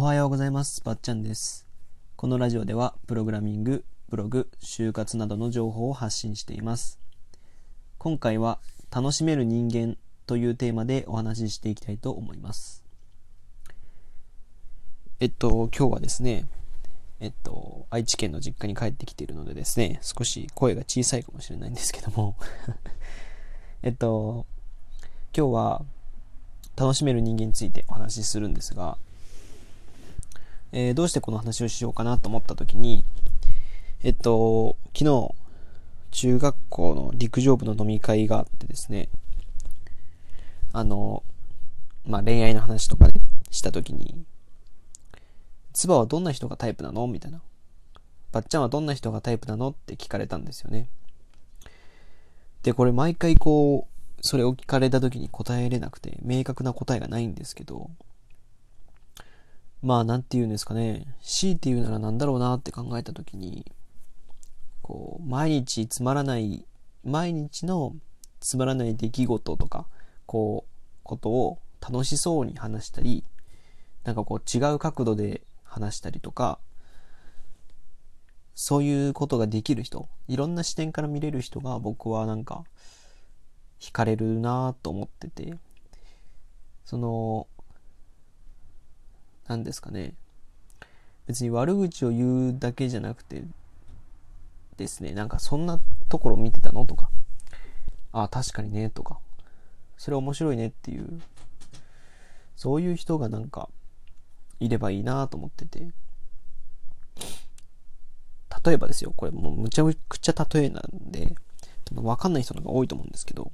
おはようございます。ばっちゃんです。このラジオでは、プログラミング、ブログ、就活などの情報を発信しています。今回は、楽しめる人間というテーマでお話ししていきたいと思います。えっと、今日はですね、えっと、愛知県の実家に帰ってきているのでですね、少し声が小さいかもしれないんですけども、えっと、今日は、楽しめる人間についてお話しするんですが、えーどうしてこの話をしようかなと思った時に、えっと、昨日、中学校の陸上部の飲み会があってですね、あの、まあ、恋愛の話とかね、した時に、つばはどんな人がタイプなの？みたいな。ばっちゃんはどんな人がタイプなの？って聞かれたんですよね。で、これ毎回こう、それを聞かれた時に答えれなくて、明確な答えがないんですけど、まあ、なんて言うんですかね。強いて言うならなんだろうなって考えたときに、こう、毎日つまらない、毎日のつまらない出来事とか、こう、ことを楽しそうに話したり、なんかこう違う角度で話したりとか、そういうことができる人、いろんな視点から見れる人が僕はなんか、惹かれるなと思ってて、その、なんですかね。別に悪口を言うだけじゃなくてですね、なんかそんなところ見てたのとか、ああ、確かにね、とか、それ面白いねっていう、そういう人がなんか、いればいいなと思ってて、例えばですよ、これもうむちゃくちゃ例えなんで、分わかんない人の方が多いと思うんですけど、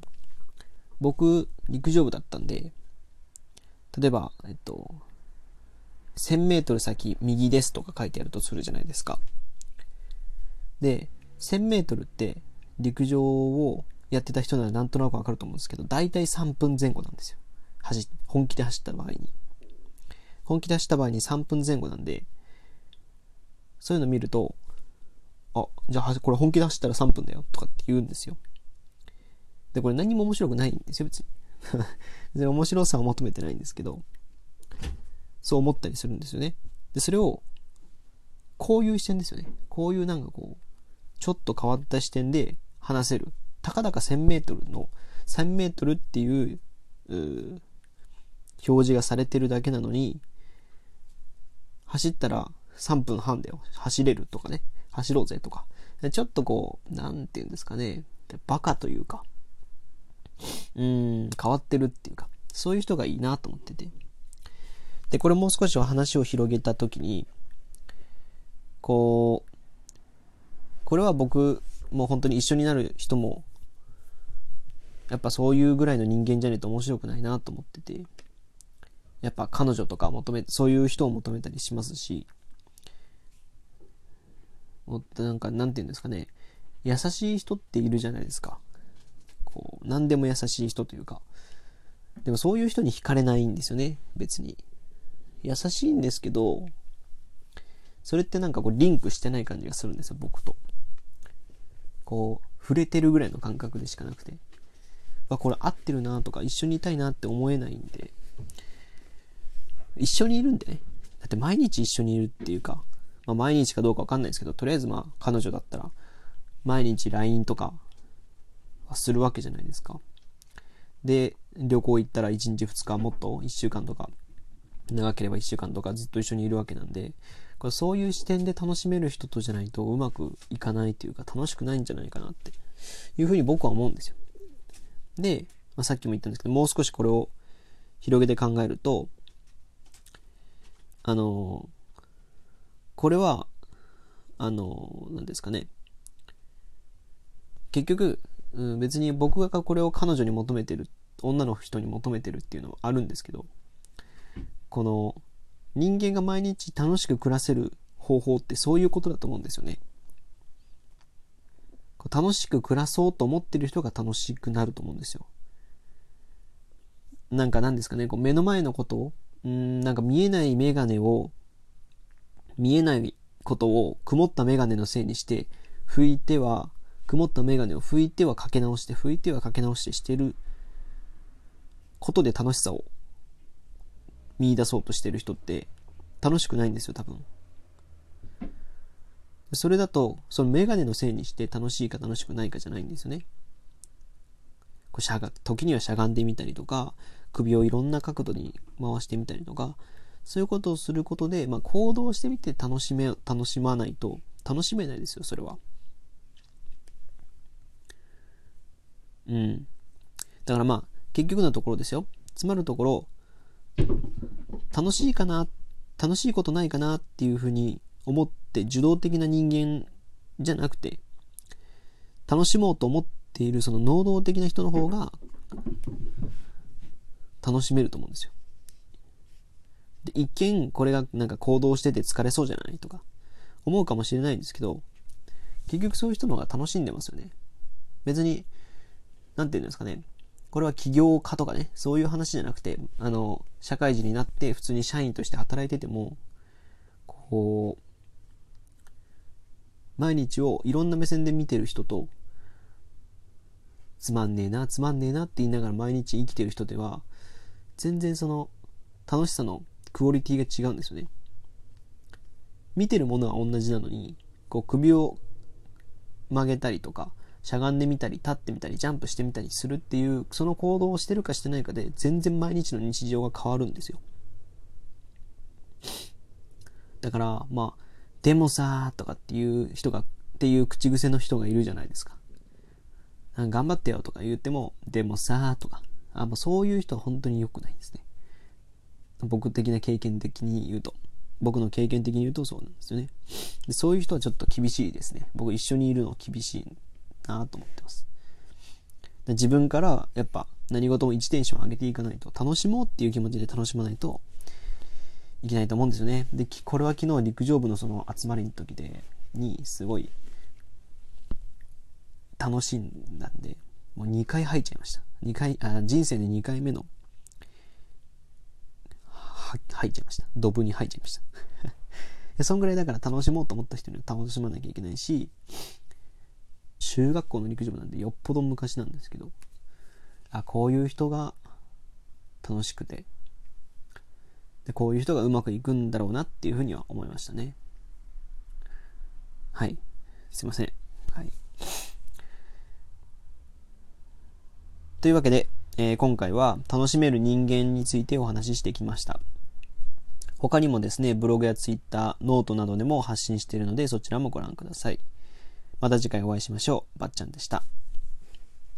僕、陸上部だったんで、例えば、えっと、1000メートル先右ですとか書いてあるとするじゃないですか。で、1000メートルって陸上をやってた人ならなんとなくわかると思うんですけど、だいたい3分前後なんですよ。走本気で走った場合に。本気で走った場合に3分前後なんで、そういうの見ると、あ、じゃあこれ本気で走ったら3分だよとかって言うんですよ。で、これ何も面白くないんですよ、別に。別に面白さを求めてないんですけど、そう思ったりするんですよね。で、それを、こういう視点ですよね。こういうなんかこう、ちょっと変わった視点で話せる。たかだか1000メートルの、1000メートルっていう、う表示がされてるだけなのに、走ったら3分半だよ。走れるとかね。走ろうぜとか。ちょっとこう、なんていうんですかね。バカというか、うーん、変わってるっていうか、そういう人がいいなと思ってて。で、これもう少し話を広げたときに、こう、これは僕、もう本当に一緒になる人も、やっぱそういうぐらいの人間じゃないと面白くないなと思ってて、やっぱ彼女とか求め、そういう人を求めたりしますし、もっとなんか、なんていうんですかね、優しい人っているじゃないですか。こう、何でも優しい人というか。でもそういう人に惹かれないんですよね、別に。優しいんですけど、それってなんかこうリンクしてない感じがするんですよ、僕と。こう、触れてるぐらいの感覚でしかなくて。あ、これ合ってるなとか、一緒にいたいなって思えないんで、一緒にいるんでね。だって毎日一緒にいるっていうか、まあ毎日かどうかわかんないですけど、とりあえずまあ彼女だったら、毎日 LINE とかはするわけじゃないですか。で、旅行行ったら1日2日もっと1週間とか長ければ1週間とかずっと一緒にいるわけなんで、これそういう視点で楽しめる人とじゃないとうまくいかないというか楽しくないんじゃないかなっていうふうに僕は思うんですよ。で、まあ、さっきも言ったんですけど、もう少しこれを広げて考えると、あのこれは、あの何ですかね。結局、うん、別に僕がこれを彼女に求めてる、女の人に求めてるっていうのはあるんですけど、この人間が毎日楽しく暮らせる方法ってそういうことだと思うんですよね。楽しく暮らそうと思ってる人が楽しくなると思うんですよ。なんか何ですかね、こう目の前のことを、うん、なんか見えないメガネを、見えないことを曇ったメガネのせいにして、拭いては、曇ったメガネを拭いてはかけ直して、拭いてはかけ直してしてることで楽しさを見出そうとしてる人って、楽しくないんですよ、多分。それだと、そのメガネのせいにして楽しいか楽しくないかじゃないんですよね。こうしゃが時にはしゃがんでみたりとか、首をいろんな角度に回してみたりとか、そういうことをすることで、まあ、行動してみて楽しめ、楽しまないと、楽しめないですよ、それは。うん。だからまあ、結局のところですよ。つまるところ、楽しいかな、楽しいことないかなっていうふうに思って受動的な人間じゃなくて、楽しもうと思っているその能動的な人の方が楽しめると思うんですよ。で一見これがなんか行動してて疲れそうじゃないとか思うかもしれないんですけど、結局そういう人の方が楽しんでますよね。別に、なんて言うんですかね。これは起業家とかね、そういう話じゃなくて、あの、社会人になって普通に社員として働いてても、こう、毎日をいろんな目線で見てる人と、つまんねえな、つまんねえなって言いながら毎日生きてる人では、全然その楽しさのクオリティが違うんですよね。見てるものは同じなのに、こう首を曲げたりとか、しゃがんでみたり、立ってみたり、ジャンプしてみたりするっていう、その行動をしてるかしてないかで、全然毎日の日常が変わるんですよ。だから、まあ、でもさーとかっていう人が、っていう口癖の人がいるじゃないですか。頑張ってよとか言っても、でもさーとか。あ、まあ、そういう人は本当に良くないですね。僕的な経験的に言うと。僕の経験的に言うとそうなんですよね。でそういう人はちょっと厳しいですね。僕一緒にいるの厳しいなと思ってます。自分からやっぱ何事も1テンション上げていかないと、楽しもうっていう気持ちで楽しまないといけないと思うんですよね。で、これは昨日陸上部のその集まりの時で、にすごい楽しんだんで、もう2回吐いちゃいました。2回、あ人生で2回目の、は、吐いちゃいました。ドブに吐いちゃいました そんぐらいだから楽しもうと思った人には楽しまなきゃいけないし、中学校の陸上部なんでよっぽど昔なんですけど、あ、こういう人が楽しくて、で、こういう人がうまくいくんだろうなっていうふうには思いましたね。はい。すいません。はい。というわけで、えー、今回は楽しめる人間についてお話ししてきました。他にもですね、ブログやツイッター、ノートなどでも発信しているので、そちらもご覧ください。また次回お会いしましょう。ばっちゃんでした。